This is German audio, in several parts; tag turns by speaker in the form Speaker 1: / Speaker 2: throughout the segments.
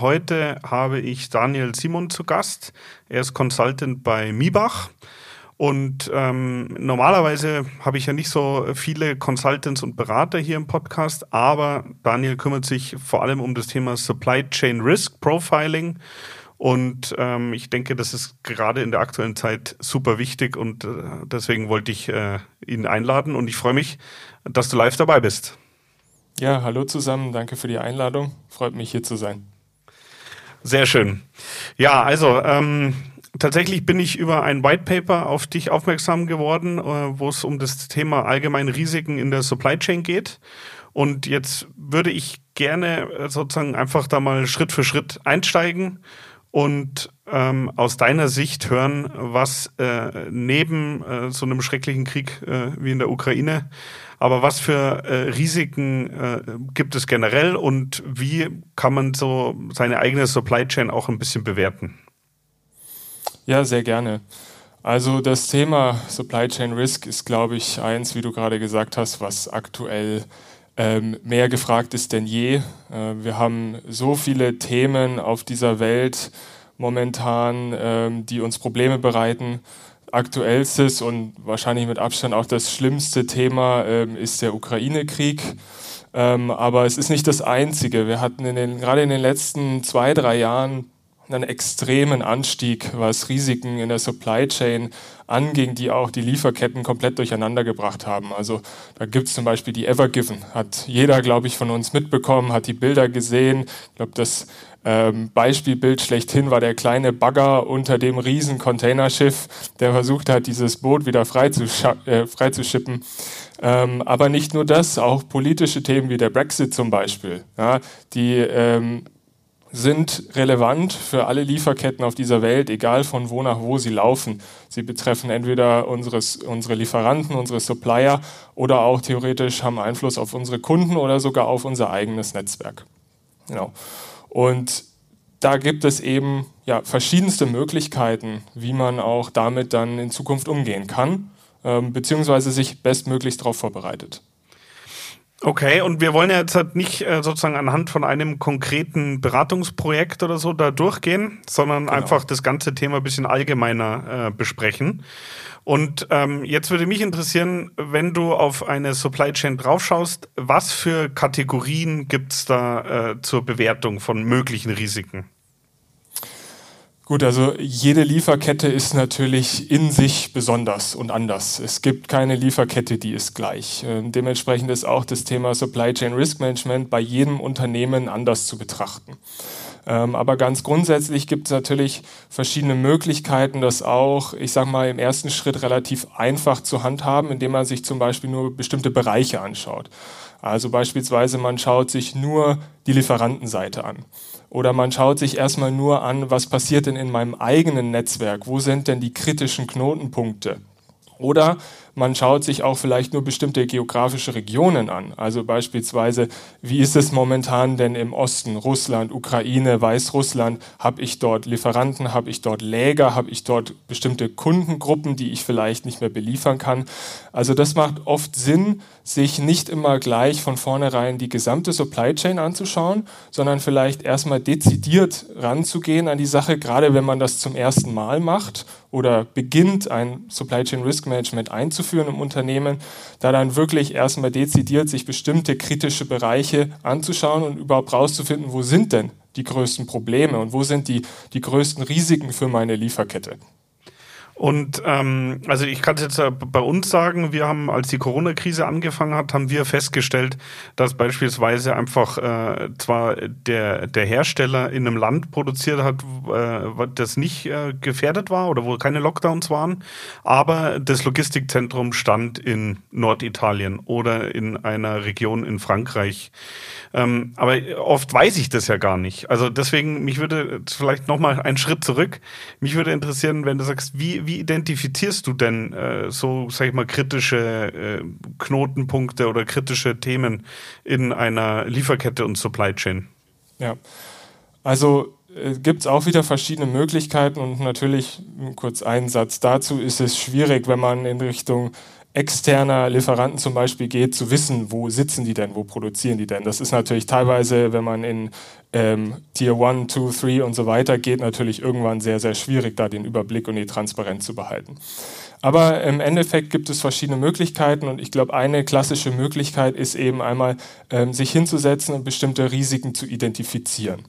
Speaker 1: Heute habe ich Daniel Simon zu Gast. Er ist Consultant bei Mibach. Und ähm, normalerweise habe ich ja nicht so viele Consultants und Berater hier im Podcast, aber Daniel kümmert sich vor allem um das Thema Supply Chain Risk Profiling. Und ähm, ich denke, das ist gerade in der aktuellen Zeit super wichtig und äh, deswegen wollte ich äh, ihn einladen und ich freue mich, dass du live dabei bist.
Speaker 2: Ja, hallo zusammen, danke für die Einladung. Freut mich hier zu sein.
Speaker 1: Sehr schön. Ja, also ähm, tatsächlich bin ich über ein White Paper auf dich aufmerksam geworden, äh, wo es um das Thema allgemeine Risiken in der Supply Chain geht. Und jetzt würde ich gerne äh, sozusagen einfach da mal Schritt für Schritt einsteigen und ähm, aus deiner Sicht hören, was äh, neben äh, so einem schrecklichen Krieg äh, wie in der Ukraine aber was für äh, Risiken äh, gibt es generell und wie kann man so seine eigene Supply Chain auch ein bisschen bewerten?
Speaker 2: Ja, sehr gerne. Also das Thema Supply Chain Risk ist, glaube ich, eins, wie du gerade gesagt hast, was aktuell ähm, mehr gefragt ist denn je. Äh, wir haben so viele Themen auf dieser Welt momentan, ähm, die uns Probleme bereiten aktuellstes und wahrscheinlich mit Abstand auch das schlimmste Thema ähm, ist der Ukraine-Krieg. Ähm, aber es ist nicht das einzige. Wir hatten in den, gerade in den letzten zwei, drei Jahren einen extremen Anstieg, was Risiken in der Supply Chain anging, die auch die Lieferketten komplett durcheinander gebracht haben. Also da gibt es zum Beispiel die Evergiven, hat jeder, glaube ich, von uns mitbekommen, hat die Bilder gesehen. Ich glaube, das ähm, Beispielbild schlechthin war der kleine Bagger unter dem riesen Containerschiff, der versucht hat, dieses Boot wieder freizuschippen. Äh, ähm, aber nicht nur das, auch politische Themen wie der Brexit zum Beispiel, ja, die ähm, sind relevant für alle Lieferketten auf dieser Welt, egal von wo nach wo sie laufen. Sie betreffen entweder unseres, unsere Lieferanten, unsere Supplier oder auch theoretisch haben Einfluss auf unsere Kunden oder sogar auf unser eigenes Netzwerk. Genau. Und da gibt es eben ja, verschiedenste Möglichkeiten, wie man auch damit dann in Zukunft umgehen kann, ähm, beziehungsweise sich bestmöglichst darauf vorbereitet.
Speaker 1: Okay, und wir wollen ja jetzt halt nicht äh, sozusagen anhand von einem konkreten Beratungsprojekt oder so da durchgehen, sondern genau. einfach das ganze Thema ein bisschen allgemeiner äh, besprechen. Und ähm, jetzt würde mich interessieren, wenn du auf eine Supply Chain draufschaust, was für Kategorien gibt es da äh, zur Bewertung von möglichen Risiken?
Speaker 2: Gut, also jede Lieferkette ist natürlich in sich besonders und anders. Es gibt keine Lieferkette, die ist gleich. Äh, dementsprechend ist auch das Thema Supply Chain Risk Management bei jedem Unternehmen anders zu betrachten. Ähm, aber ganz grundsätzlich gibt es natürlich verschiedene Möglichkeiten, das auch, ich sage mal, im ersten Schritt relativ einfach zu handhaben, indem man sich zum Beispiel nur bestimmte Bereiche anschaut. Also beispielsweise man schaut sich nur die Lieferantenseite an. Oder man schaut sich erstmal nur an, was passiert denn in meinem eigenen Netzwerk? Wo sind denn die kritischen Knotenpunkte? Oder man schaut sich auch vielleicht nur bestimmte geografische Regionen an. Also beispielsweise, wie ist es momentan denn im Osten, Russland, Ukraine, Weißrussland? Habe ich dort Lieferanten, habe ich dort Läger, habe ich dort bestimmte Kundengruppen, die ich vielleicht nicht mehr beliefern kann? Also das macht oft Sinn, sich nicht immer gleich von vornherein die gesamte Supply Chain anzuschauen, sondern vielleicht erstmal dezidiert ranzugehen an die Sache, gerade wenn man das zum ersten Mal macht oder beginnt, ein Supply Chain Risk Management einzuführen einzuführen im Unternehmen, da dann wirklich erstmal dezidiert sich bestimmte kritische Bereiche anzuschauen und überhaupt rauszufinden, wo sind denn die größten Probleme und wo sind die, die größten Risiken für meine Lieferkette.
Speaker 1: Und ähm, also ich kann es jetzt bei uns sagen, wir haben, als die Corona-Krise angefangen hat, haben wir festgestellt, dass beispielsweise einfach äh, zwar der, der Hersteller in einem Land produziert hat, äh, das nicht äh, gefährdet war oder wo keine Lockdowns waren, aber das Logistikzentrum stand in Norditalien oder in einer Region in Frankreich. Ähm, aber oft weiß ich das ja gar nicht. Also deswegen, mich würde vielleicht nochmal einen Schritt zurück. Mich würde interessieren, wenn du sagst, wie, wie identifizierst du denn äh, so, sag ich mal, kritische äh, Knotenpunkte oder kritische Themen in einer Lieferkette und Supply Chain?
Speaker 2: Ja, also äh, gibt es auch wieder verschiedene Möglichkeiten und natürlich kurz einen Satz dazu ist es schwierig, wenn man in Richtung externer Lieferanten zum Beispiel geht, zu wissen, wo sitzen die denn, wo produzieren die denn. Das ist natürlich teilweise, wenn man in ähm, Tier 1, 2, 3 und so weiter geht, natürlich irgendwann sehr, sehr schwierig, da den Überblick und die Transparenz zu behalten. Aber im Endeffekt gibt es verschiedene Möglichkeiten und ich glaube, eine klassische Möglichkeit ist eben einmal, ähm, sich hinzusetzen und bestimmte Risiken zu identifizieren.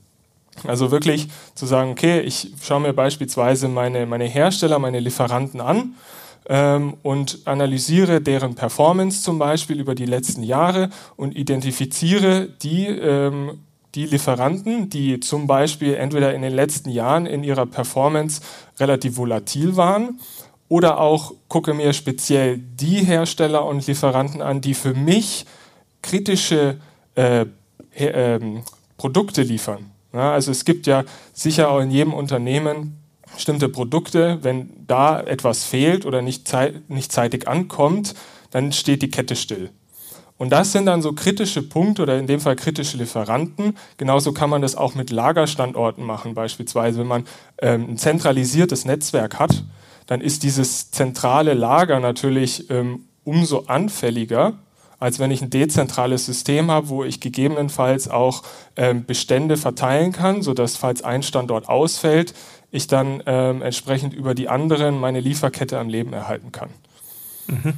Speaker 2: Also wirklich zu sagen, okay, ich schaue mir beispielsweise meine, meine Hersteller, meine Lieferanten an ähm, und analysiere deren Performance zum Beispiel über die letzten Jahre und identifiziere die, ähm, die Lieferanten, die zum Beispiel entweder in den letzten Jahren in ihrer Performance relativ volatil waren oder auch gucke mir speziell die Hersteller und Lieferanten an, die für mich kritische äh, äh, Produkte liefern. Ja, also es gibt ja sicher auch in jedem Unternehmen bestimmte Produkte, wenn da etwas fehlt oder nicht, zeit, nicht zeitig ankommt, dann steht die Kette still. Und das sind dann so kritische Punkte oder in dem Fall kritische Lieferanten. Genauso kann man das auch mit Lagerstandorten machen. Beispielsweise, wenn man ähm, ein zentralisiertes Netzwerk hat, dann ist dieses zentrale Lager natürlich ähm, umso anfälliger, als wenn ich ein dezentrales System habe, wo ich gegebenenfalls auch ähm, Bestände verteilen kann, sodass falls ein Standort ausfällt, ich dann ähm, entsprechend über die anderen meine Lieferkette am Leben erhalten kann.
Speaker 1: Mhm.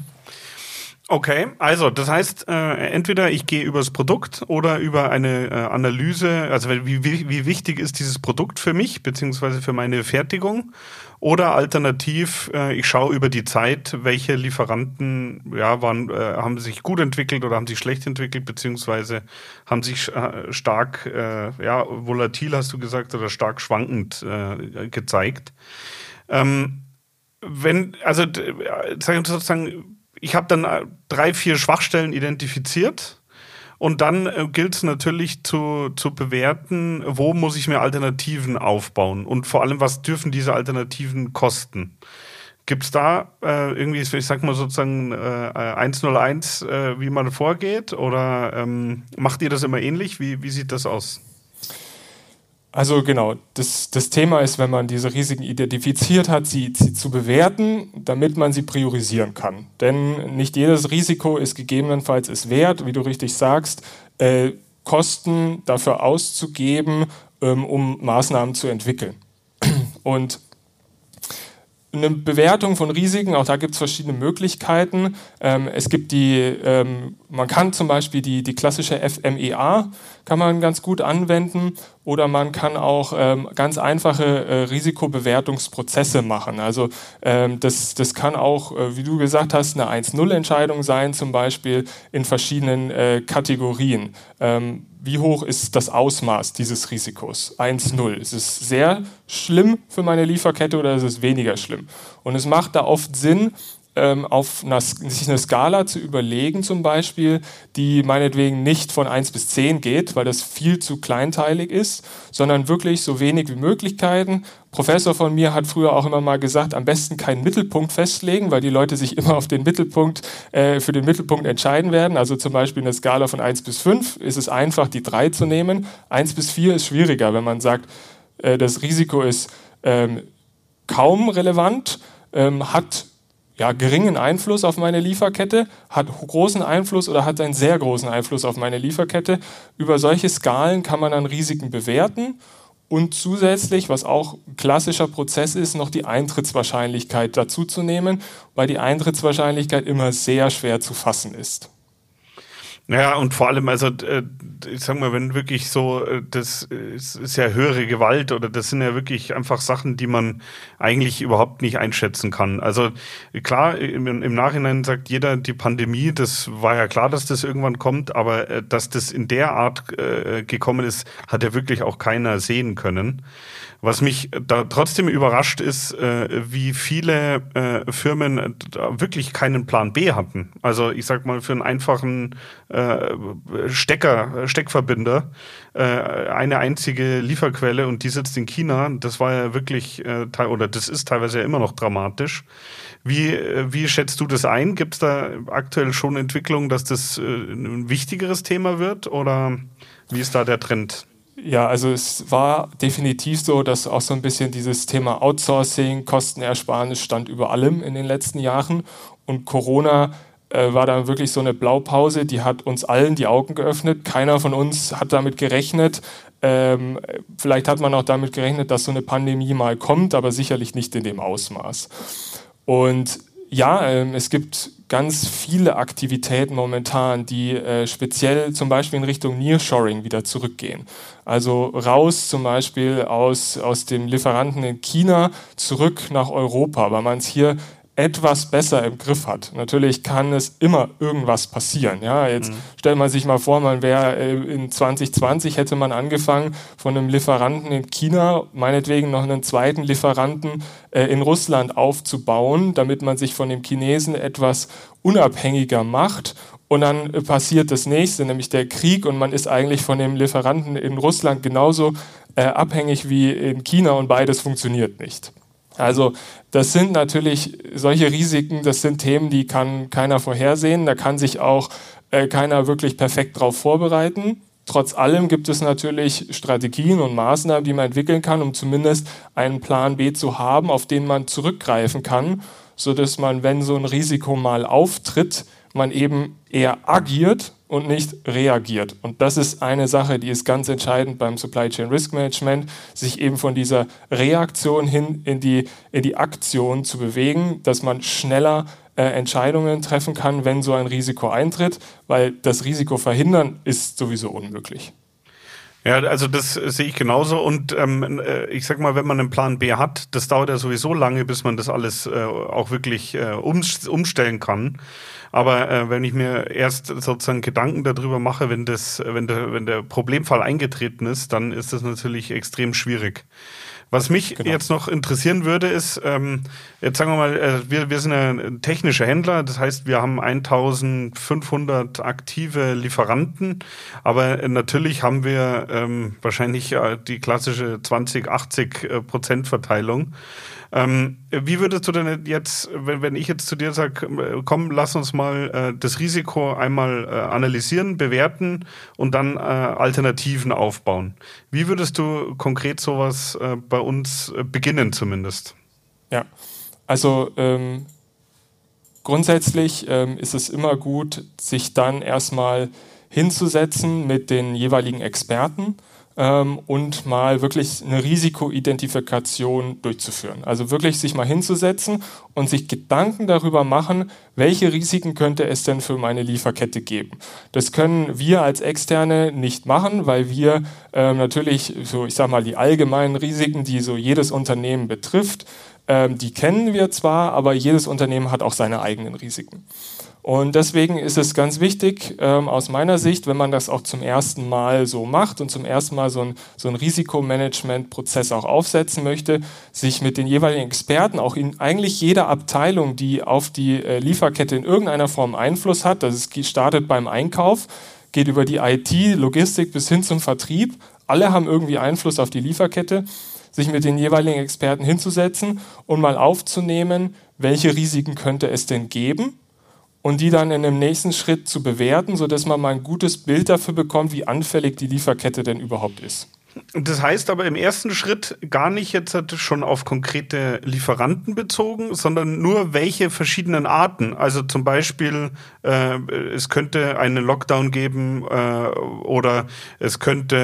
Speaker 1: Okay, also das heißt, äh, entweder ich gehe übers Produkt oder über eine äh, Analyse, also wie, wie, wie wichtig ist dieses Produkt für mich, beziehungsweise für meine Fertigung oder alternativ, äh, ich schaue über die Zeit, welche Lieferanten ja, waren, äh, haben sich gut entwickelt oder haben sich schlecht entwickelt, beziehungsweise haben sich äh, stark, äh, ja, volatil hast du gesagt, oder stark schwankend äh, gezeigt. Ähm, wenn, also sozusagen, ich habe dann drei, vier Schwachstellen identifiziert und dann äh, gilt es natürlich zu, zu bewerten, wo muss ich mir Alternativen aufbauen und vor allem, was dürfen diese Alternativen kosten. Gibt es da äh, irgendwie, ich sag mal sozusagen äh, 101, äh, wie man vorgeht? Oder ähm, macht ihr das immer ähnlich? Wie, wie sieht das aus?
Speaker 2: Also genau, das, das Thema ist, wenn man diese Risiken identifiziert hat, sie, sie, zu bewerten, damit man sie priorisieren kann. Denn nicht jedes Risiko ist gegebenenfalls es wert, wie du richtig sagst, äh, Kosten dafür auszugeben, ähm, um Maßnahmen zu entwickeln. Und eine Bewertung von Risiken, auch da gibt es verschiedene Möglichkeiten. Ähm, es gibt die, ähm, man kann zum Beispiel die, die klassische FMEA, kann man ganz gut anwenden oder man kann auch ähm, ganz einfache äh, Risikobewertungsprozesse machen. Also ähm, das, das kann auch, äh, wie du gesagt hast, eine 1-0-Entscheidung sein, zum Beispiel in verschiedenen äh, Kategorien. Wie hoch ist das Ausmaß dieses Risikos? 1-0. Ist es sehr schlimm für meine Lieferkette oder ist es weniger schlimm? Und es macht da oft Sinn, ähm, auf einer, sich eine Skala zu überlegen, zum Beispiel, die meinetwegen nicht von 1 bis 10 geht, weil das viel zu kleinteilig ist, sondern wirklich so wenig wie Möglichkeiten. Professor von mir hat früher auch immer mal gesagt, am besten keinen Mittelpunkt festlegen, weil die Leute sich immer auf den Mittelpunkt, äh, für den Mittelpunkt entscheiden werden. Also zum Beispiel eine Skala von 1 bis 5 ist es einfach, die 3 zu nehmen. 1 bis 4 ist schwieriger, wenn man sagt, äh, das Risiko ist ähm, kaum relevant, ähm, hat ja, geringen Einfluss auf meine Lieferkette, hat großen Einfluss oder hat einen sehr großen Einfluss auf meine Lieferkette. Über solche Skalen kann man dann Risiken bewerten und zusätzlich, was auch ein klassischer Prozess ist, noch die Eintrittswahrscheinlichkeit dazu zu nehmen, weil die Eintrittswahrscheinlichkeit immer sehr schwer zu fassen ist.
Speaker 1: Ja, und vor allem, also äh, ich sag mal, wenn wirklich so, äh, das ist ja höhere Gewalt oder das sind ja wirklich einfach Sachen, die man eigentlich überhaupt nicht einschätzen kann. Also klar, im, im Nachhinein sagt jeder, die Pandemie, das war ja klar, dass das irgendwann kommt, aber äh, dass das in der Art äh, gekommen ist, hat ja wirklich auch keiner sehen können. Was mich da trotzdem überrascht ist, äh, wie viele äh, Firmen wirklich keinen Plan B hatten. Also ich sag mal für einen einfachen äh, Stecker, Steckverbinder äh, eine einzige Lieferquelle und die sitzt in China. Das war ja wirklich äh, oder das ist teilweise ja immer noch dramatisch. Wie, äh, wie schätzt du das ein? Gibt es da aktuell schon Entwicklungen, dass das äh, ein wichtigeres Thema wird oder wie ist da der Trend?
Speaker 2: Ja, also es war definitiv so, dass auch so ein bisschen dieses Thema Outsourcing, Kostenersparnis stand über allem in den letzten Jahren. Und Corona äh, war dann wirklich so eine Blaupause, die hat uns allen die Augen geöffnet. Keiner von uns hat damit gerechnet. Ähm, vielleicht hat man auch damit gerechnet, dass so eine Pandemie mal kommt, aber sicherlich nicht in dem Ausmaß. Und ja, ähm, es gibt ganz viele Aktivitäten momentan, die äh, speziell zum Beispiel in Richtung Nearshoring wieder zurückgehen. Also raus zum Beispiel aus, aus dem Lieferanten in China zurück nach Europa, weil man es hier etwas besser im Griff hat. Natürlich kann es immer irgendwas passieren. Ja, jetzt mhm. stellt man sich mal vor, man wäre äh, in 2020 hätte man angefangen von einem Lieferanten in China, meinetwegen noch einen zweiten Lieferanten äh, in Russland aufzubauen, damit man sich von dem Chinesen etwas unabhängiger macht. Und dann äh, passiert das nächste, nämlich der Krieg, und man ist eigentlich von dem Lieferanten in Russland genauso äh, abhängig wie in China und beides funktioniert nicht. Also das sind natürlich solche Risiken, das sind Themen, die kann keiner vorhersehen, da kann sich auch äh, keiner wirklich perfekt darauf vorbereiten. Trotz allem gibt es natürlich Strategien und Maßnahmen, die man entwickeln kann, um zumindest einen Plan B zu haben, auf den man zurückgreifen kann, sodass man, wenn so ein Risiko mal auftritt, man eben eher agiert und nicht reagiert. Und das ist eine Sache, die ist ganz entscheidend beim Supply Chain Risk Management, sich eben von dieser Reaktion hin in die, in die Aktion zu bewegen, dass man schneller äh, Entscheidungen treffen kann, wenn so ein Risiko eintritt, weil das Risiko verhindern ist sowieso unmöglich.
Speaker 1: Ja, also das sehe ich genauso. Und ähm, äh, ich sag mal, wenn man einen Plan B hat, das dauert ja sowieso lange, bis man das alles äh, auch wirklich äh, um, umstellen kann. Aber äh, wenn ich mir erst sozusagen Gedanken darüber mache, wenn das, wenn der, wenn der Problemfall eingetreten ist, dann ist das natürlich extrem schwierig. Was mich genau. jetzt noch interessieren würde, ist, ähm, jetzt sagen wir mal, äh, wir, wir sind ein technischer Händler, das heißt, wir haben 1500 aktive Lieferanten, aber natürlich haben wir ähm, wahrscheinlich äh, die klassische 20-80 äh, Prozent Verteilung. Ähm, wie würdest du denn jetzt, wenn, wenn ich jetzt zu dir sage, äh, komm, lass uns mal äh, das Risiko einmal äh, analysieren, bewerten und dann äh, Alternativen aufbauen. Wie würdest du konkret sowas äh, bei uns äh, beginnen zumindest?
Speaker 2: Ja, also ähm, grundsätzlich ähm, ist es immer gut, sich dann erstmal hinzusetzen mit den jeweiligen Experten ähm, und mal wirklich eine Risikoidentifikation durchzuführen. Also wirklich sich mal hinzusetzen und sich Gedanken darüber machen, welche Risiken könnte es denn für meine Lieferkette geben. Das können wir als Externe nicht machen, weil wir ähm, natürlich, so ich sage mal, die allgemeinen Risiken, die so jedes Unternehmen betrifft, ähm, die kennen wir zwar, aber jedes Unternehmen hat auch seine eigenen Risiken. Und deswegen ist es ganz wichtig, ähm, aus meiner Sicht, wenn man das auch zum ersten Mal so macht und zum ersten Mal so ein, so ein Risikomanagement-Prozess auch aufsetzen möchte, sich mit den jeweiligen Experten, auch in eigentlich jeder Abteilung, die auf die äh, Lieferkette in irgendeiner Form Einfluss hat, das ist, startet beim Einkauf, geht über die IT, Logistik bis hin zum Vertrieb, alle haben irgendwie Einfluss auf die Lieferkette, sich mit den jeweiligen Experten hinzusetzen und mal aufzunehmen, welche Risiken könnte es denn geben und die dann in dem nächsten Schritt zu bewerten, sodass man mal ein gutes Bild dafür bekommt, wie anfällig die Lieferkette denn überhaupt ist.
Speaker 1: Das heißt aber im ersten Schritt gar nicht jetzt schon auf konkrete Lieferanten bezogen, sondern nur welche verschiedenen Arten. Also zum Beispiel, äh, es könnte einen Lockdown geben äh, oder es könnte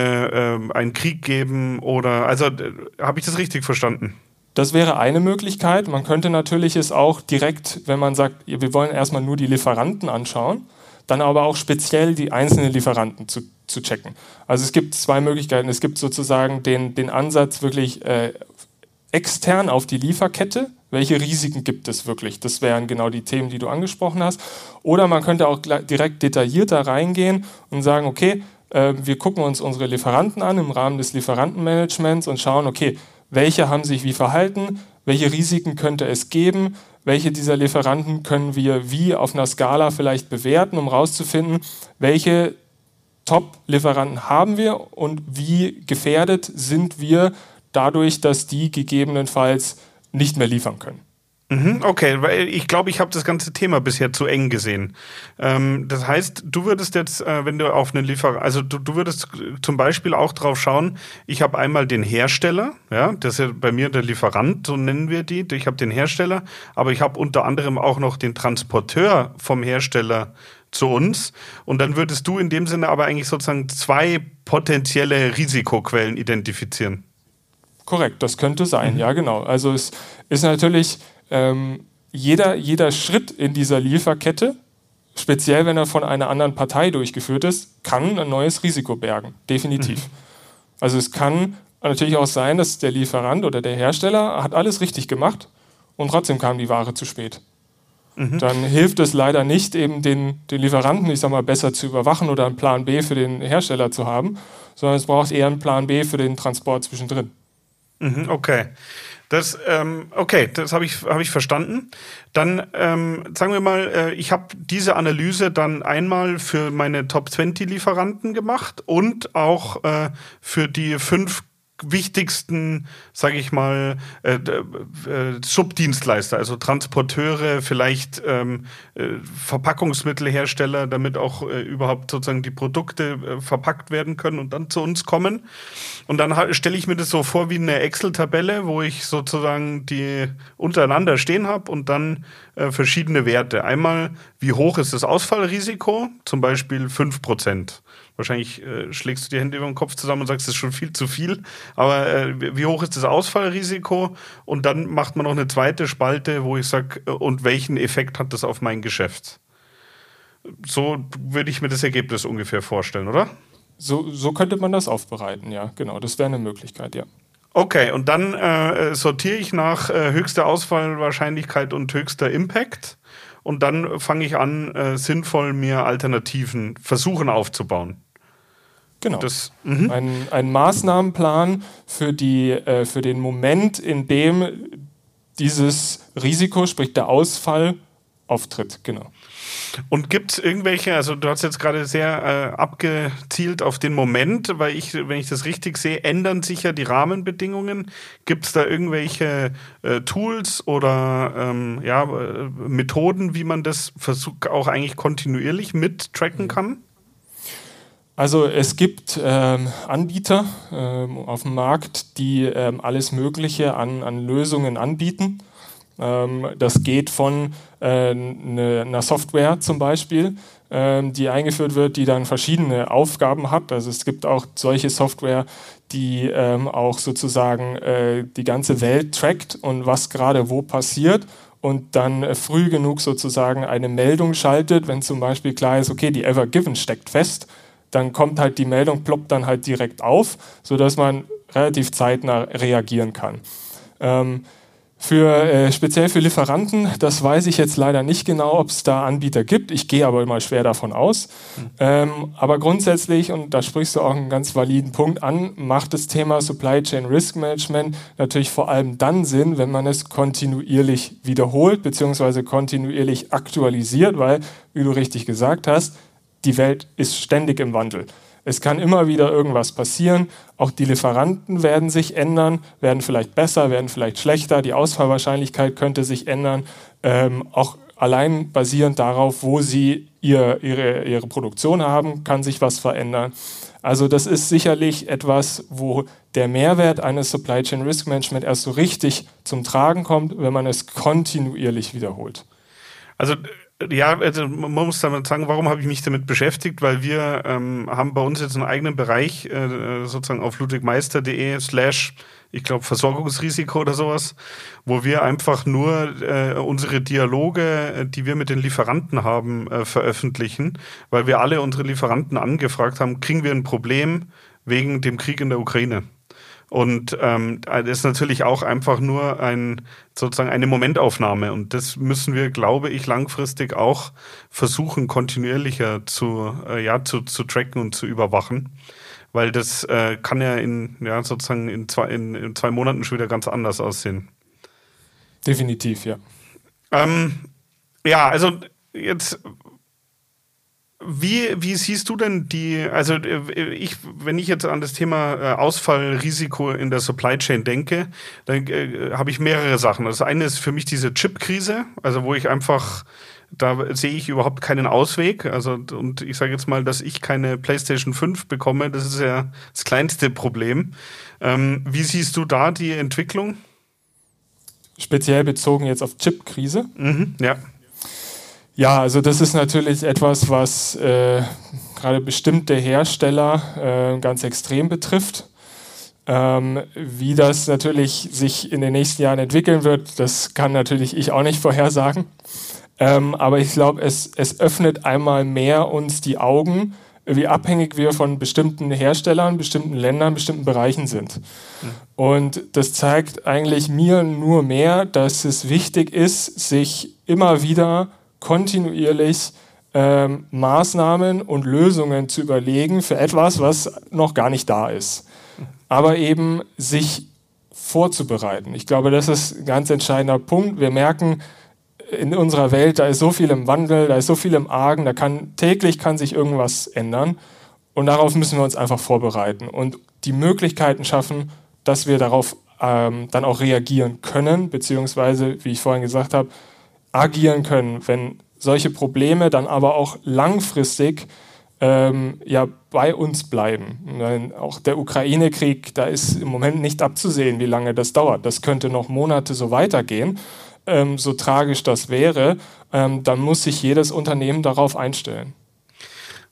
Speaker 1: äh, einen Krieg geben oder also äh, habe ich das richtig verstanden?
Speaker 2: Das wäre eine Möglichkeit. Man könnte natürlich es auch direkt, wenn man sagt, wir wollen erstmal nur die Lieferanten anschauen, dann aber auch speziell die einzelnen Lieferanten zu, zu checken. Also es gibt zwei Möglichkeiten. Es gibt sozusagen den, den Ansatz wirklich äh, extern auf die Lieferkette. Welche Risiken gibt es wirklich? Das wären genau die Themen, die du angesprochen hast. Oder man könnte auch direkt detaillierter reingehen und sagen, okay, äh, wir gucken uns unsere Lieferanten an im Rahmen des Lieferantenmanagements und schauen, okay, welche haben sich wie verhalten, welche Risiken könnte es geben, welche dieser Lieferanten können wir wie auf einer Skala vielleicht bewerten, um herauszufinden, welche Top-Lieferanten haben wir und wie gefährdet sind wir dadurch, dass die gegebenenfalls nicht mehr liefern können.
Speaker 1: Mhm, okay, weil ich glaube, ich habe das ganze Thema bisher zu eng gesehen. Ähm, das heißt, du würdest jetzt, äh, wenn du auf einen Lieferant, also du, du würdest zum Beispiel auch drauf schauen, ich habe einmal den Hersteller, ja, das ist ja bei mir der Lieferant, so nennen wir die. Ich habe den Hersteller, aber ich habe unter anderem auch noch den Transporteur vom Hersteller zu uns. Und dann würdest du in dem Sinne aber eigentlich sozusagen zwei potenzielle Risikoquellen identifizieren.
Speaker 2: Korrekt, das könnte sein, mhm. ja genau. Also es ist natürlich ähm, jeder, jeder Schritt in dieser Lieferkette, speziell wenn er von einer anderen Partei durchgeführt ist, kann ein neues Risiko bergen, definitiv. Mhm. Also es kann natürlich auch sein, dass der Lieferant oder der Hersteller hat alles richtig gemacht und trotzdem kam die Ware zu spät. Mhm. Dann hilft es leider nicht, eben den, den Lieferanten, ich sag mal, besser zu überwachen oder einen Plan B für den Hersteller zu haben, sondern es braucht eher einen Plan B für den Transport zwischendrin.
Speaker 1: Mhm, okay. Das, ähm, okay, das habe ich, hab ich verstanden. Dann ähm, sagen wir mal, äh, ich habe diese Analyse dann einmal für meine Top 20 Lieferanten gemacht und auch äh, für die fünf wichtigsten, sage ich mal, äh, äh, Subdienstleister, also Transporteure, vielleicht ähm, äh, Verpackungsmittelhersteller, damit auch äh, überhaupt sozusagen die Produkte äh, verpackt werden können und dann zu uns kommen. Und dann stelle ich mir das so vor wie eine Excel-Tabelle, wo ich sozusagen die untereinander stehen habe und dann äh, verschiedene Werte. Einmal, wie hoch ist das Ausfallrisiko? Zum Beispiel fünf Prozent. Wahrscheinlich äh, schlägst du die Hände über den Kopf zusammen und sagst, das ist schon viel zu viel. Aber äh, wie hoch ist das Ausfallrisiko? Und dann macht man noch eine zweite Spalte, wo ich sage, äh, und welchen Effekt hat das auf mein Geschäft? So würde ich mir das Ergebnis ungefähr vorstellen, oder?
Speaker 2: So, so könnte man das aufbereiten, ja, genau. Das wäre eine Möglichkeit, ja.
Speaker 1: Okay, und dann äh, sortiere ich nach äh, höchster Ausfallwahrscheinlichkeit und höchster Impact. Und dann fange ich an, äh, sinnvoll mir Alternativen versuchen aufzubauen.
Speaker 2: Genau. Das, mhm. ein, ein Maßnahmenplan für, die, äh, für den Moment, in dem dieses Risiko, sprich der Ausfall, auftritt. Genau.
Speaker 1: Und gibt es irgendwelche, also du hast jetzt gerade sehr äh, abgezielt auf den Moment, weil ich, wenn ich das richtig sehe, ändern sich ja die Rahmenbedingungen. Gibt es da irgendwelche äh, Tools oder ähm, ja, äh, Methoden, wie man das versucht, auch eigentlich kontinuierlich mit tracken mhm. kann?
Speaker 2: Also es gibt ähm, Anbieter ähm, auf dem Markt, die ähm, alles Mögliche an, an Lösungen anbieten. Ähm, das geht von äh, ne, einer Software zum Beispiel, ähm, die eingeführt wird, die dann verschiedene Aufgaben hat. Also es gibt auch solche Software, die ähm, auch sozusagen äh, die ganze Welt trackt und was gerade wo passiert und dann äh, früh genug sozusagen eine Meldung schaltet, wenn zum Beispiel klar ist, okay, die Ever Given steckt fest dann kommt halt die Meldung, ploppt dann halt direkt auf, sodass man relativ zeitnah reagieren kann. Ähm, für, äh, speziell für Lieferanten, das weiß ich jetzt leider nicht genau, ob es da Anbieter gibt. Ich gehe aber immer schwer davon aus. Mhm. Ähm, aber grundsätzlich, und da sprichst du auch einen ganz validen Punkt an, macht das Thema Supply Chain Risk Management natürlich vor allem dann Sinn, wenn man es kontinuierlich wiederholt bzw. kontinuierlich aktualisiert, weil, wie du richtig gesagt hast, die Welt ist ständig im Wandel. Es kann immer wieder irgendwas passieren. Auch die Lieferanten werden sich ändern, werden vielleicht besser, werden vielleicht schlechter. Die Ausfallwahrscheinlichkeit könnte sich ändern. Ähm, auch allein basierend darauf, wo sie ihr, ihre, ihre Produktion haben, kann sich was verändern. Also das ist sicherlich etwas, wo der Mehrwert eines Supply Chain Risk Management erst so richtig zum Tragen kommt, wenn man es kontinuierlich wiederholt.
Speaker 1: Also Ja, also man muss damit sagen, warum habe ich mich damit beschäftigt? Weil wir ähm, haben bei uns jetzt einen eigenen Bereich, äh, sozusagen auf ludwigmeister.de slash, ich glaube, Versorgungsrisiko oder sowas, wo wir einfach nur äh, unsere Dialoge, die wir mit den Lieferanten haben, äh, veröffentlichen, weil wir alle unsere Lieferanten angefragt haben, kriegen wir ein Problem wegen dem Krieg in der Ukraine. Und ähm, das ist natürlich auch einfach nur ein sozusagen eine Momentaufnahme. Und das müssen wir, glaube ich, langfristig auch versuchen, kontinuierlicher zu, äh, ja, zu, zu tracken und zu überwachen. Weil das äh, kann ja in, ja, sozusagen in zwei, in, in zwei Monaten schon wieder ganz anders aussehen.
Speaker 2: Definitiv, ja.
Speaker 1: Ähm, ja, also jetzt wie, wie siehst du denn die, also äh, ich, wenn ich jetzt an das Thema äh, Ausfallrisiko in der Supply Chain denke, dann äh, habe ich mehrere Sachen. Das eine ist für mich diese Chip-Krise, also wo ich einfach, da sehe ich überhaupt keinen Ausweg. Also, und ich sage jetzt mal, dass ich keine PlayStation 5 bekomme, das ist ja das kleinste Problem. Ähm, wie siehst du da die Entwicklung?
Speaker 2: Speziell bezogen jetzt auf Chip-Krise?
Speaker 1: Mhm, ja.
Speaker 2: Ja, also das ist natürlich etwas, was äh, gerade bestimmte Hersteller äh, ganz extrem betrifft. Ähm, wie das natürlich sich in den nächsten Jahren entwickeln wird, das kann natürlich ich auch nicht vorhersagen. Ähm, aber ich glaube, es, es öffnet einmal mehr uns die Augen, wie abhängig wir von bestimmten Herstellern, bestimmten Ländern, bestimmten Bereichen sind. Mhm. Und das zeigt eigentlich mir nur mehr, dass es wichtig ist, sich immer wieder kontinuierlich ähm, Maßnahmen und Lösungen zu überlegen für etwas, was noch gar nicht da ist. Aber eben sich vorzubereiten. Ich glaube, das ist ein ganz entscheidender Punkt. Wir merken in unserer Welt, da ist so viel im Wandel, da ist so viel im Argen, da kann täglich kann sich irgendwas ändern. Und darauf müssen wir uns einfach vorbereiten und die Möglichkeiten schaffen, dass wir darauf ähm, dann auch reagieren können, beziehungsweise, wie ich vorhin gesagt habe, agieren können, wenn solche Probleme dann aber auch langfristig ähm, ja, bei uns bleiben. Denn auch der Ukraine-Krieg, da ist im Moment nicht abzusehen, wie lange das dauert. Das könnte noch Monate so weitergehen. Ähm, so tragisch das wäre, ähm, dann muss sich jedes Unternehmen darauf einstellen.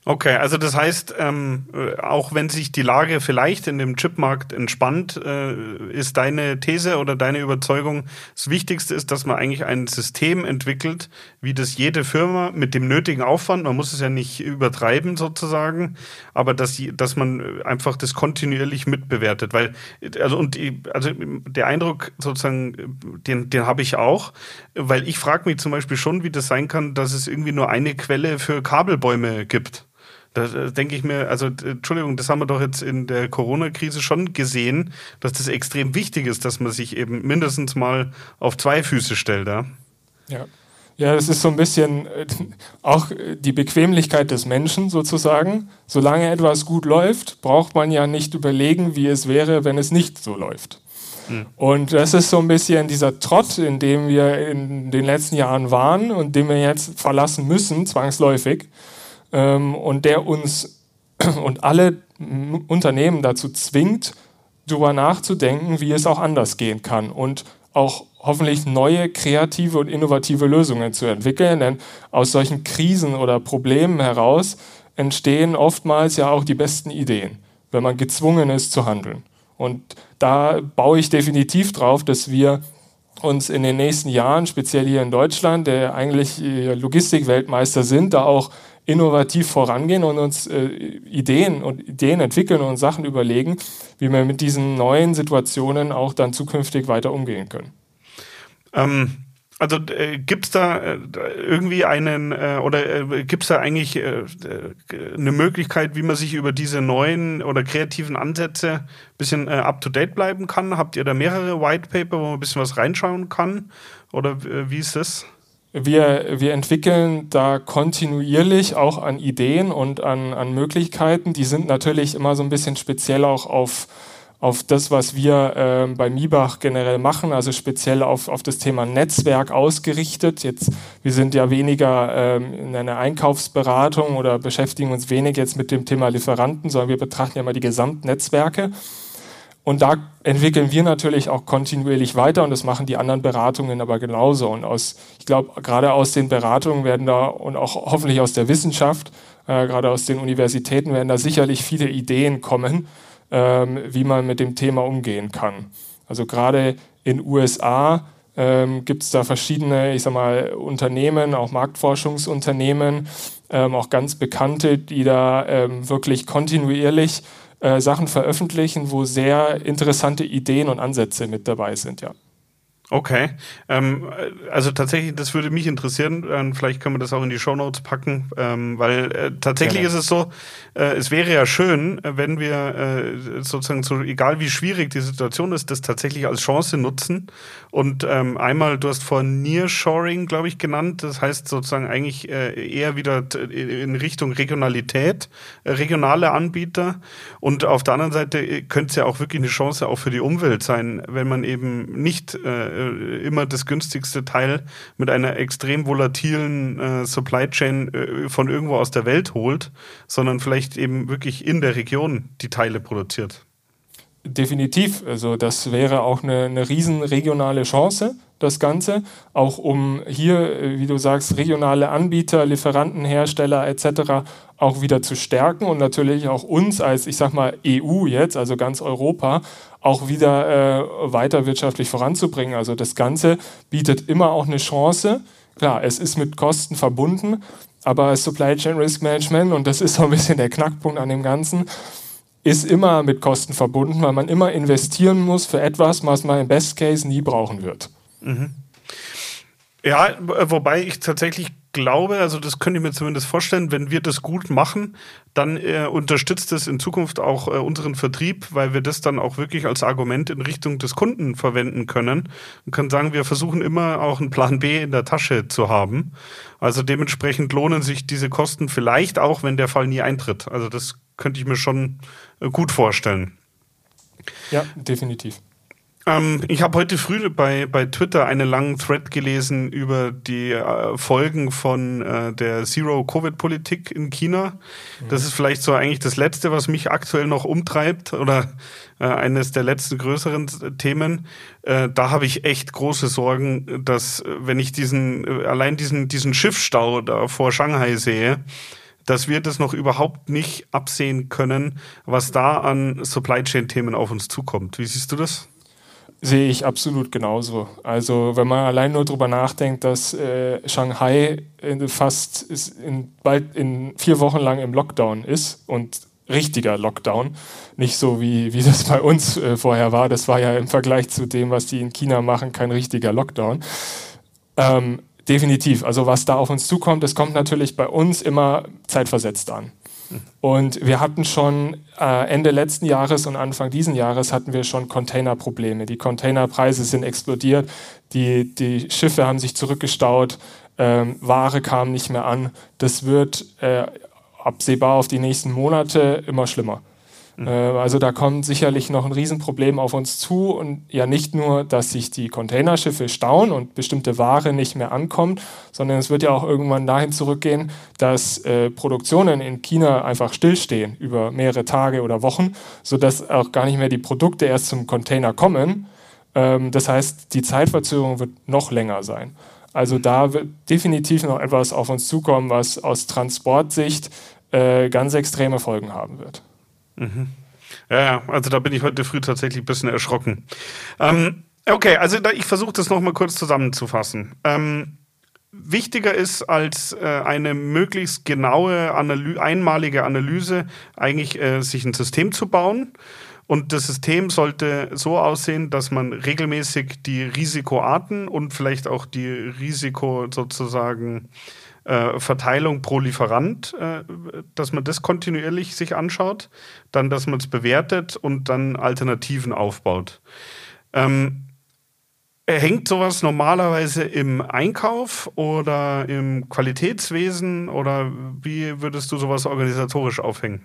Speaker 1: Okay, also das heißt, ähm, äh, auch wenn sich die Lage vielleicht in dem Chipmarkt entspannt, äh, ist deine These oder deine Überzeugung, das Wichtigste ist, dass man eigentlich ein System entwickelt, wie das jede Firma mit dem nötigen Aufwand, man muss es ja nicht übertreiben sozusagen, aber dass, dass man einfach das kontinuierlich mitbewertet. Weil, also und also der Eindruck sozusagen, den, den habe ich auch, weil ich frage mich zum Beispiel schon, wie das sein kann, dass es irgendwie nur eine Quelle für Kabelbäume gibt. Da denke ich mir, also Entschuldigung, das haben wir doch jetzt in der Corona-Krise schon gesehen, dass das extrem wichtig ist, dass man sich eben mindestens mal auf zwei Füße stellt. Ja,
Speaker 2: ja. ja das ist so ein bisschen äh, auch die Bequemlichkeit des Menschen sozusagen. Solange etwas gut läuft, braucht man ja nicht überlegen, wie es wäre, wenn es nicht so läuft. Hm. Und das ist so ein bisschen dieser Trott, in dem wir in den letzten Jahren waren und den wir jetzt verlassen müssen, zwangsläufig und der uns und alle Unternehmen dazu zwingt, darüber nachzudenken, wie es auch anders gehen kann und auch hoffentlich neue, kreative und innovative Lösungen zu entwickeln. Denn aus solchen Krisen oder Problemen heraus entstehen oftmals ja auch die besten Ideen, wenn man gezwungen ist zu handeln. Und da baue ich definitiv drauf, dass wir uns in den nächsten Jahren, speziell hier in Deutschland, der eigentlich Logistikweltmeister sind, da auch innovativ vorangehen und uns äh, Ideen und Ideen entwickeln und Sachen überlegen, wie wir mit diesen neuen Situationen auch dann zukünftig weiter umgehen können.
Speaker 1: Ähm, also äh, gibt es da äh, irgendwie einen äh, oder äh, gibt es da eigentlich äh, eine Möglichkeit, wie man sich über diese neuen oder kreativen Ansätze ein bisschen äh, up-to-date bleiben kann? Habt ihr da mehrere White Paper, wo man ein bisschen was reinschauen kann? Oder äh, wie ist das?
Speaker 2: Wir, wir entwickeln da kontinuierlich auch an Ideen und an, an Möglichkeiten. Die sind natürlich immer so ein bisschen speziell auch auf, auf das, was wir äh, bei Mibach generell machen, also speziell auf, auf das Thema Netzwerk ausgerichtet. Jetzt, wir sind ja weniger ähm, in einer Einkaufsberatung oder beschäftigen uns wenig jetzt mit dem Thema Lieferanten, sondern wir betrachten ja mal die Gesamtnetzwerke. Und da entwickeln wir natürlich auch kontinuierlich weiter und das machen die anderen Beratungen aber genauso. Und aus, ich glaube, gerade aus den Beratungen werden da und auch hoffentlich aus der Wissenschaft, äh, gerade aus den Universitäten werden da sicherlich viele Ideen kommen, ähm, wie man mit dem Thema umgehen kann. Also gerade in USA ähm, gibt es da verschiedene, ich sag mal, Unternehmen, auch Marktforschungsunternehmen, ähm, auch ganz bekannte, die da ähm, wirklich kontinuierlich äh, Sachen veröffentlichen, wo sehr interessante Ideen und Ansätze mit dabei sind, ja.
Speaker 1: Okay, ähm, also tatsächlich, das würde mich interessieren. Ähm, vielleicht können wir das auch in die Show Notes packen, ähm, weil äh, tatsächlich Gerne. ist es so, äh, es wäre ja schön, wenn wir äh, sozusagen so, egal wie schwierig die Situation ist, das tatsächlich als Chance nutzen. Und ähm, einmal, du hast vorhin Nearshoring, glaube ich, genannt. Das heißt sozusagen eigentlich äh, eher wieder in Richtung Regionalität, äh, regionale Anbieter. Und auf der anderen Seite äh, könnte es ja auch wirklich eine Chance auch für die Umwelt sein, wenn man eben nicht äh, äh, immer das günstigste Teil mit einer extrem volatilen äh, Supply Chain äh, von irgendwo aus der Welt holt, sondern vielleicht eben wirklich in der Region die Teile produziert.
Speaker 2: Definitiv. Also das wäre auch eine, eine riesen regionale Chance, das Ganze, auch um hier, äh, wie du sagst, regionale Anbieter, Lieferanten, Hersteller etc. auch wieder zu stärken und natürlich auch uns als, ich sag mal, EU jetzt, also ganz Europa, auch wieder äh, weiter wirtschaftlich voranzubringen. Also das Ganze bietet immer auch eine Chance. Klar, es ist mit Kosten verbunden, aber Supply Chain Risk Management, und das ist so ein bisschen der Knackpunkt an dem Ganzen, ist immer mit Kosten verbunden, weil man immer investieren muss für etwas, was man im Best Case nie brauchen wird. Mhm.
Speaker 1: Ja, wobei ich tatsächlich glaube, also das könnte ich mir zumindest vorstellen, wenn wir das gut machen, dann äh, unterstützt es in Zukunft auch äh, unseren Vertrieb, weil wir das dann auch wirklich als Argument in Richtung des Kunden verwenden können und können sagen, wir versuchen immer auch einen Plan B in der Tasche zu haben. Also dementsprechend lohnen sich diese Kosten vielleicht auch, wenn der Fall nie eintritt. Also das könnte ich mir schon äh, gut vorstellen.
Speaker 2: Ja, definitiv.
Speaker 1: Ähm, ich habe heute früh bei, bei Twitter einen langen Thread gelesen über die äh, Folgen von äh, der Zero-Covid-Politik in China. Mhm. Das ist vielleicht so eigentlich das Letzte, was mich aktuell noch umtreibt oder äh, eines der letzten größeren Themen. Äh, da habe ich echt große Sorgen, dass wenn ich diesen, äh, allein diesen, diesen Schiffsstau da vor Shanghai sehe, dass wir das noch überhaupt nicht absehen können, was da an Supply Chain Themen auf uns zukommt. Wie siehst du das?
Speaker 2: Sehe ich absolut genauso. Also wenn man allein nur darüber nachdenkt, dass äh, Shanghai fast in, bald in vier Wochen lang im Lockdown ist und richtiger Lockdown, nicht so wie, wie das bei uns äh, vorher war. Das war ja im Vergleich zu dem, was die in China machen, kein richtiger Lockdown. Ähm, definitiv. Also was da auf uns zukommt, das kommt natürlich bei uns immer zeitversetzt an. Und wir hatten schon äh, Ende letzten Jahres und Anfang diesen Jahres hatten wir schon Containerprobleme. Die Containerpreise sind explodiert, die, die Schiffe haben sich zurückgestaut, ähm, Ware kam nicht mehr an. Das wird äh, absehbar auf die nächsten Monate immer schlimmer. Mhm. Also da kommt sicherlich noch ein Riesenproblem auf uns zu und ja nicht nur, dass sich die Containerschiffe stauen und bestimmte Ware nicht mehr ankommt, sondern es wird ja auch irgendwann dahin zurückgehen, dass äh, Produktionen in China einfach stillstehen über mehrere Tage oder Wochen, sodass auch gar nicht mehr die Produkte erst zum Container kommen. Ähm, das heißt, die Zeitverzögerung wird noch länger sein. Also da wird definitiv noch etwas auf uns zukommen, was aus Transportsicht äh, ganz extreme Folgen haben wird.
Speaker 1: Mhm. Ja, also da bin ich heute früh tatsächlich ein bisschen erschrocken. Ähm, okay, also da, ich versuche das nochmal kurz zusammenzufassen. Ähm, wichtiger ist als äh, eine möglichst genaue, Analy einmalige Analyse eigentlich äh, sich ein System zu bauen. Und das System sollte so aussehen, dass man regelmäßig die Risikoarten und vielleicht auch die Risiko sozusagen äh, Verteilung pro Lieferant, äh, dass man das kontinuierlich sich anschaut, dann, dass man es bewertet und dann Alternativen aufbaut. Ähm, hängt sowas normalerweise im Einkauf oder im Qualitätswesen oder wie würdest du sowas organisatorisch aufhängen?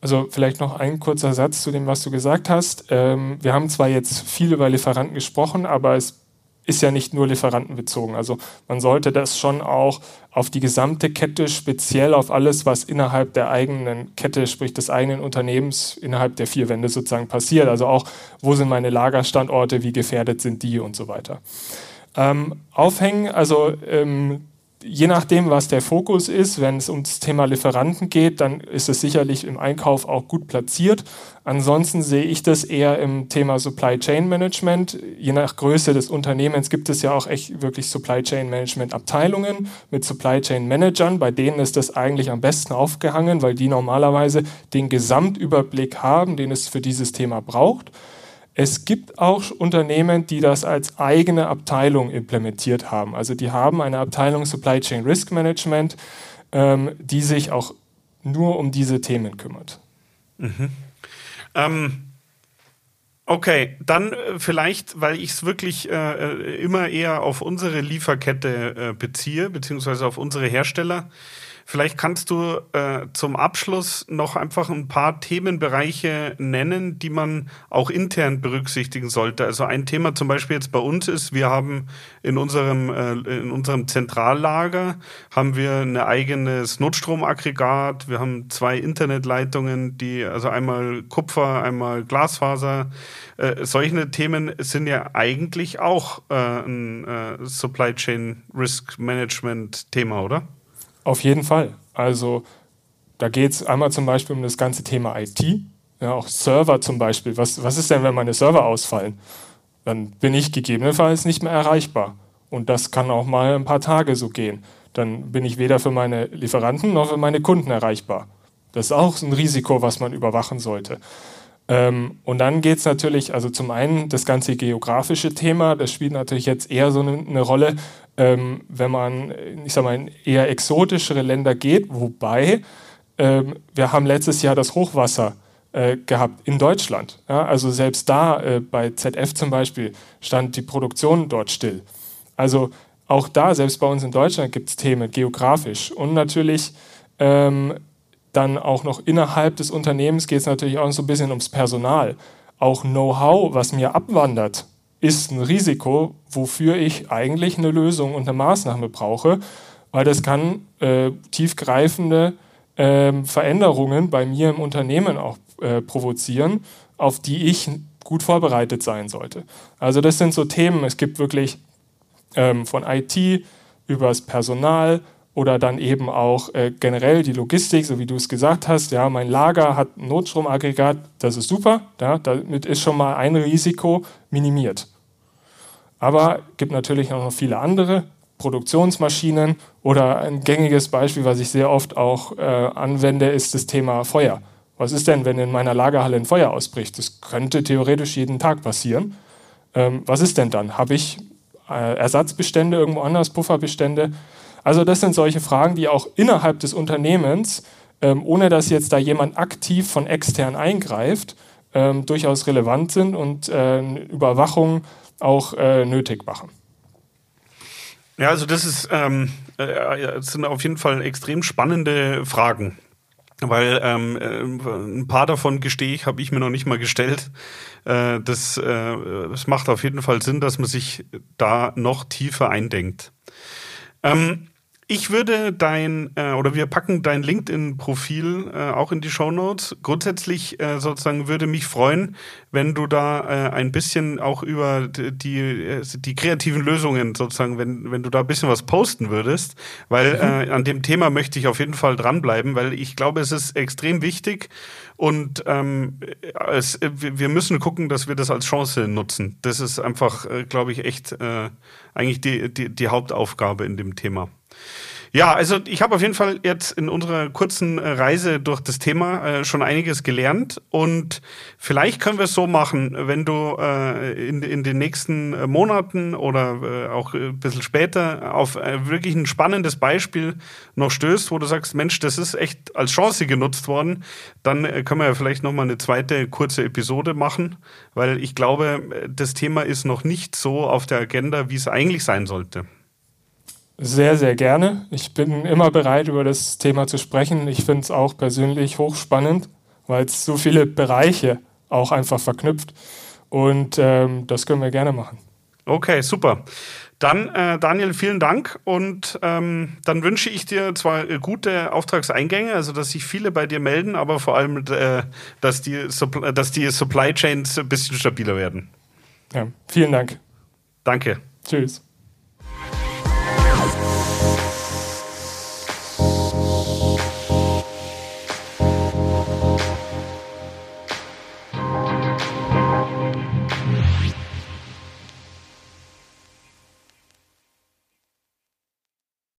Speaker 2: Also vielleicht noch ein kurzer Satz zu dem, was du gesagt hast. Ähm, wir haben zwar jetzt viel über Lieferanten gesprochen, aber es ist ja nicht nur lieferantenbezogen. Also man sollte das schon auch auf die gesamte Kette, speziell auf alles, was innerhalb der eigenen Kette, sprich des eigenen Unternehmens, innerhalb der vier Wände sozusagen passiert. Also auch, wo sind meine Lagerstandorte, wie gefährdet sind die und so weiter. Ähm, aufhängen, also ähm, je nachdem, was der Fokus ist, wenn es ums Thema Lieferanten geht, dann ist es sicherlich im Einkauf auch gut platziert. Ansonsten sehe ich das eher im Thema Supply Chain Management. Je nach Größe des Unternehmens gibt es ja auch echt wirklich Supply Chain Management Abteilungen mit Supply Chain Managern. Bei denen ist das eigentlich am besten aufgehangen, weil die normalerweise den Gesamtüberblick haben, den es für dieses Thema braucht. Es gibt auch Unternehmen, die das als eigene Abteilung implementiert haben. Also die haben eine Abteilung Supply Chain Risk Management, ähm, die sich auch nur um diese Themen kümmert.
Speaker 1: Mhm. Ähm, okay, dann äh, vielleicht, weil ich es wirklich äh, äh, immer eher auf unsere Lieferkette äh, beziehe, beziehungsweise auf unsere Hersteller. Vielleicht kannst du äh, zum Abschluss noch einfach ein paar Themenbereiche nennen, die man auch intern berücksichtigen sollte. Also ein Thema zum Beispiel jetzt bei uns ist, wir haben in unserem, äh, in unserem Zentrallager haben wir ein eigenes Notstromaggregat. Wir haben zwei Internetleitungen, die, also einmal Kupfer, einmal Glasfaser. Äh, solche Themen sind ja eigentlich auch äh, ein äh, Supply Chain Risk Management Thema, oder?
Speaker 2: Auf jeden Fall. Also da geht es einmal zum Beispiel um das ganze Thema IT, ja, auch Server zum Beispiel. Was, was ist denn, wenn meine Server ausfallen? Dann bin ich gegebenenfalls nicht mehr erreichbar. Und das kann auch mal ein paar Tage so gehen. Dann bin ich weder für meine Lieferanten noch für meine Kunden erreichbar. Das ist auch ein Risiko, was man überwachen sollte. Ähm, und dann geht es natürlich, also zum einen das ganze geografische Thema, das spielt natürlich jetzt eher so eine, eine Rolle, ähm, wenn man, ich sag mal, in eher exotischere Länder geht, wobei ähm, wir haben letztes Jahr das Hochwasser äh, gehabt in Deutschland. Ja? Also selbst da, äh, bei ZF zum Beispiel, stand die Produktion dort still. Also auch da, selbst bei uns in Deutschland, gibt es Themen geografisch und natürlich ähm, dann auch noch innerhalb des Unternehmens geht es natürlich auch so ein bisschen ums Personal. Auch Know-how, was mir abwandert, ist ein Risiko, wofür ich eigentlich eine Lösung und eine Maßnahme brauche, weil das kann äh, tiefgreifende äh, Veränderungen bei mir im Unternehmen auch äh, provozieren, auf die ich gut vorbereitet sein sollte. Also das sind so Themen, es gibt wirklich ähm, von IT über das Personal, oder dann eben auch äh, generell die Logistik, so wie du es gesagt hast. Ja, mein Lager hat ein Notstromaggregat, das ist super. Ja, damit ist schon mal ein Risiko minimiert. Aber es gibt natürlich auch noch viele andere Produktionsmaschinen oder ein gängiges Beispiel, was ich sehr oft auch äh, anwende, ist das Thema Feuer. Was ist denn, wenn in meiner Lagerhalle ein Feuer ausbricht? Das könnte theoretisch jeden Tag passieren. Ähm, was ist denn dann? Habe ich äh, Ersatzbestände irgendwo anders, Pufferbestände? Also das sind solche Fragen, die auch innerhalb des Unternehmens, ähm, ohne dass jetzt da jemand aktiv von extern eingreift, ähm, durchaus relevant sind und äh, Überwachung auch äh, nötig machen.
Speaker 1: Ja, also das ist ähm, äh, das sind auf jeden Fall extrem spannende Fragen. Weil ähm, äh, ein paar davon gestehe ich, habe ich mir noch nicht mal gestellt. Äh, das, äh, das macht auf jeden Fall Sinn, dass man sich da noch tiefer eindenkt. Ähm, ich würde dein, äh, oder wir packen dein LinkedIn-Profil äh, auch in die Show Notes. Grundsätzlich äh, sozusagen würde mich freuen, wenn du da äh, ein bisschen auch über die, äh, die kreativen Lösungen sozusagen, wenn, wenn du da ein bisschen was posten würdest, weil mhm. äh, an dem Thema möchte ich auf jeden Fall dranbleiben, weil ich glaube, es ist extrem wichtig und ähm, es, wir müssen gucken, dass wir das als Chance nutzen. Das ist einfach, glaube ich, echt eigentlich die, die, die Hauptaufgabe in dem Thema. Ja, also ich habe auf jeden Fall jetzt in unserer kurzen äh, Reise durch das Thema äh, schon einiges gelernt und vielleicht können wir es so machen, wenn du äh, in, in den nächsten äh, Monaten oder äh, auch ein bisschen später auf äh, wirklich ein spannendes Beispiel noch stößt, wo du sagst, Mensch, das ist echt als Chance genutzt worden, dann können wir ja vielleicht nochmal eine zweite kurze Episode machen, weil ich glaube, das Thema ist noch nicht so auf der Agenda, wie es eigentlich sein sollte.
Speaker 2: Sehr, sehr gerne. Ich bin immer bereit, über das Thema zu sprechen. Ich finde es auch persönlich hochspannend, weil es so viele Bereiche auch einfach verknüpft. Und ähm, das können wir gerne machen.
Speaker 1: Okay, super. Dann, äh, Daniel, vielen Dank und ähm, dann wünsche ich dir zwar äh, gute Auftragseingänge, also dass sich viele bei dir melden, aber vor allem, äh, dass, die dass die Supply Chains ein bisschen stabiler werden.
Speaker 2: Ja, vielen Dank.
Speaker 1: Danke.
Speaker 2: Tschüss.